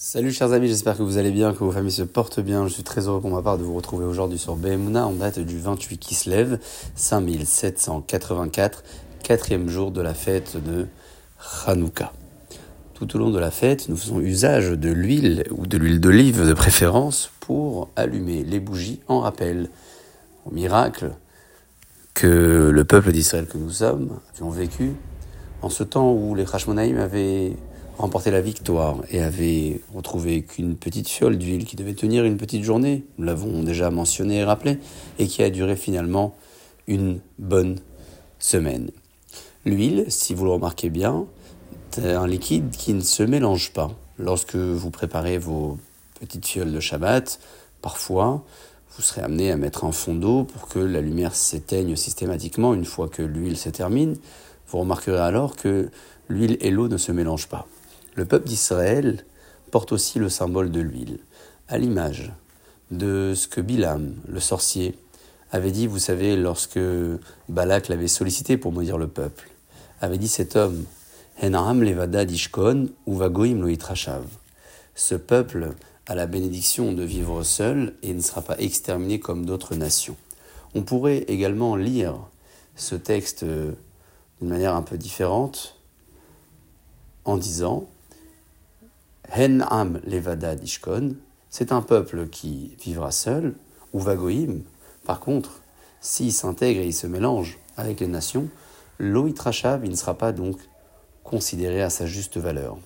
Salut chers amis, j'espère que vous allez bien, que vos familles se portent bien. Je suis très heureux pour ma part de vous retrouver aujourd'hui sur Behemuna en date du 28 Kislev 5784, quatrième jour de la fête de Hanouka. Tout au long de la fête, nous faisons usage de l'huile ou de l'huile d'olive de préférence pour allumer les bougies en rappel au miracle que le peuple d'Israël que nous sommes avions vécu en ce temps où les Hashmonaïm avaient remporté la victoire et avaient retrouvé qu'une petite fiole d'huile qui devait tenir une petite journée, nous l'avons déjà mentionné et rappelé, et qui a duré finalement une bonne semaine. L'huile, si vous le remarquez bien, c'est un liquide qui ne se mélange pas. Lorsque vous préparez vos petites fioles de Shabbat, parfois, vous serez amené à mettre un fond d'eau pour que la lumière s'éteigne systématiquement une fois que l'huile se termine. Vous remarquerez alors que l'huile et l'eau ne se mélangent pas. Le peuple d'Israël porte aussi le symbole de l'huile, à l'image de ce que Bilam, le sorcier, avait dit, vous savez, lorsque Balak l'avait sollicité pour maudire le peuple, avait dit cet homme, Henaham levada dishkon uvagoim loitrachav. Ce peuple à la bénédiction de vivre seul et ne sera pas exterminé comme d'autres nations. On pourrait également lire ce texte euh, d'une manière un peu différente en disant Hen Am Levada Dishkon, c'est un peuple qui vivra seul, ou Vagoïm, par contre, s'il s'intègre et il se mélange avec les nations, l'Oitrachav, il ne sera pas donc considéré à sa juste valeur.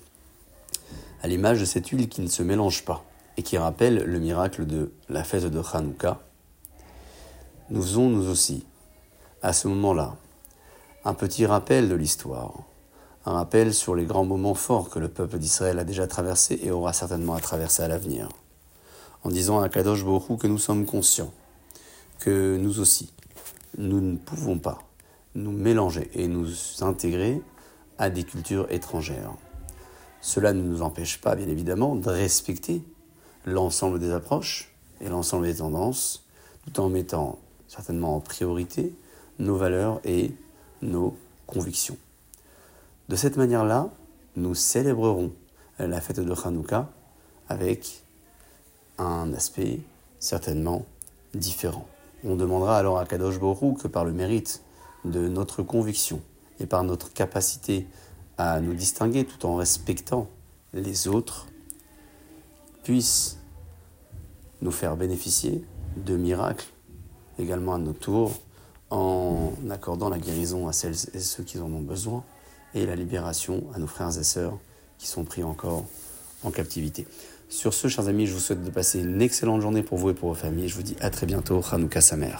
À l'image de cette huile qui ne se mélange pas et qui rappelle le miracle de la fête de Hanouka, nous faisons nous aussi, à ce moment-là, un petit rappel de l'histoire, un rappel sur les grands moments forts que le peuple d'Israël a déjà traversés et aura certainement à traverser à l'avenir, en disant à Kadosh Borou que nous sommes conscients que nous aussi, nous ne pouvons pas nous mélanger et nous intégrer à des cultures étrangères. Cela ne nous empêche pas, bien évidemment, de respecter l'ensemble des approches et l'ensemble des tendances, tout en mettant certainement en priorité nos valeurs et nos convictions. De cette manière-là, nous célébrerons la fête de Hanouka avec un aspect certainement différent. On demandera alors à Kadosh Borou que par le mérite de notre conviction et par notre capacité à nous distinguer tout en respectant les autres, puisse nous faire bénéficier de miracles également à notre tour en accordant la guérison à celles et ceux qui en ont besoin et la libération à nos frères et sœurs qui sont pris encore en captivité. Sur ce, chers amis, je vous souhaite de passer une excellente journée pour vous et pour vos familles. Je vous dis à très bientôt. Hanouka Samer.